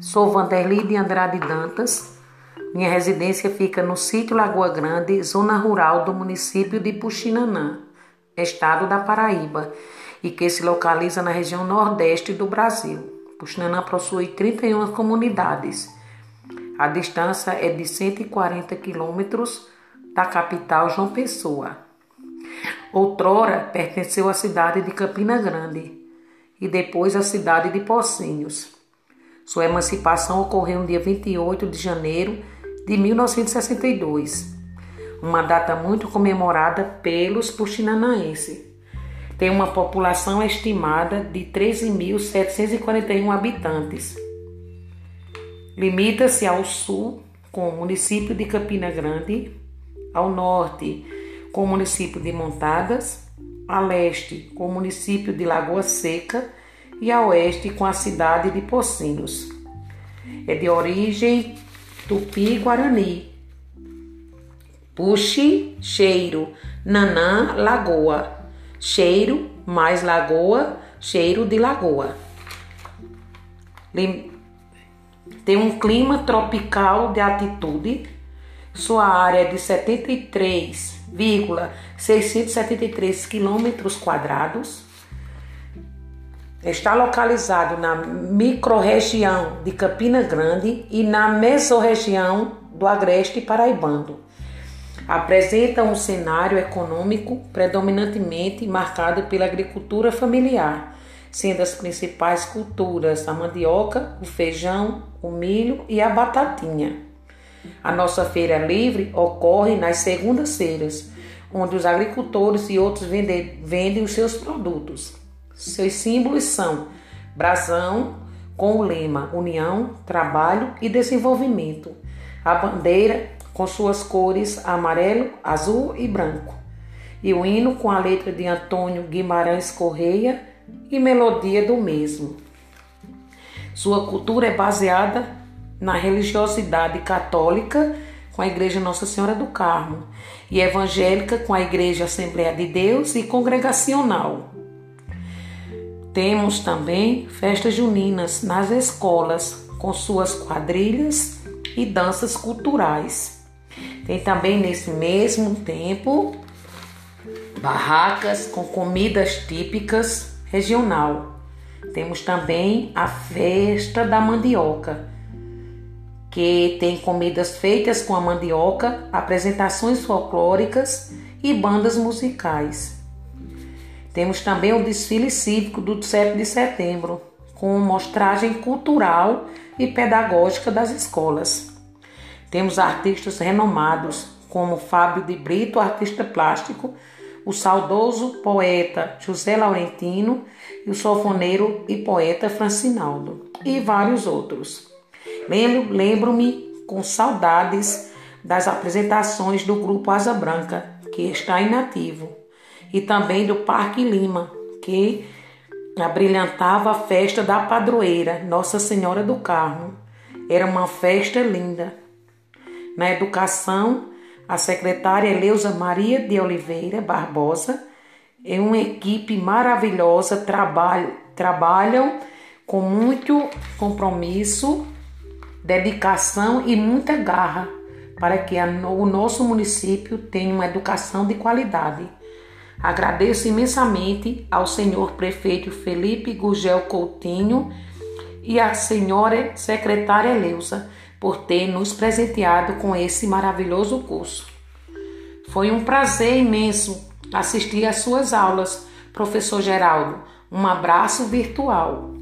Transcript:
Sou Vanderly de Andrade Dantas. Minha residência fica no sítio Lagoa Grande, zona rural do município de Puxinanã, estado da Paraíba, e que se localiza na região nordeste do Brasil. Puxinanã possui 31 comunidades. A distância é de 140 quilômetros da capital João Pessoa. Outrora pertenceu à cidade de Campina Grande e depois à cidade de Pocinhos. Sua emancipação ocorreu no dia 28 de janeiro de 1962, uma data muito comemorada pelos puxinanaenses. Tem uma população estimada de 13.741 habitantes. Limita-se ao sul com o município de Campina Grande, ao norte com o município de Montadas, a leste com o município de Lagoa Seca e a oeste com a cidade de Pocinhos. É de origem tupi-guarani. Puxe, cheiro, nanã, lagoa. Cheiro mais lagoa, cheiro de lagoa. Tem um clima tropical de altitude. Sua área é de 73,673 quilômetros quadrados Está localizado na microrregião de Campina Grande e na mesorregião do Agreste Paraibano. Apresenta um cenário econômico predominantemente marcado pela agricultura familiar, sendo as principais culturas a mandioca, o feijão, o milho e a batatinha. A nossa feira livre ocorre nas segundas-feiras, onde os agricultores e outros vendem, vendem os seus produtos. Seus símbolos são brasão com o lema União, Trabalho e Desenvolvimento. A bandeira com suas cores amarelo, azul e branco. E o hino com a letra de Antônio Guimarães Correia e melodia do mesmo. Sua cultura é baseada na religiosidade católica com a Igreja Nossa Senhora do Carmo e evangélica com a Igreja Assembleia de Deus e congregacional. Temos também festas juninas nas escolas, com suas quadrilhas e danças culturais. Tem também nesse mesmo tempo barracas com comidas típicas regional. Temos também a festa da mandioca, que tem comidas feitas com a mandioca, apresentações folclóricas e bandas musicais. Temos também o desfile cívico do 7 de setembro, com mostragem cultural e pedagógica das escolas. Temos artistas renomados como Fábio de Brito, artista plástico, o saudoso poeta José Laurentino e o sofoneiro e poeta Francinaldo, e vários outros. Lembro-me com saudades das apresentações do grupo Asa Branca, que está inativo e também do Parque Lima, que abrilhantava a festa da padroeira, Nossa Senhora do Carmo. Era uma festa linda. Na educação, a secretária Eleusa Maria de Oliveira Barbosa e uma equipe maravilhosa trabalham, trabalham com muito compromisso, dedicação e muita garra para que a, o nosso município tenha uma educação de qualidade. Agradeço imensamente ao senhor prefeito Felipe Gugel Coutinho e à senhora secretária Leusa por ter nos presenteado com esse maravilhoso curso. Foi um prazer imenso assistir às suas aulas, professor Geraldo. Um abraço virtual.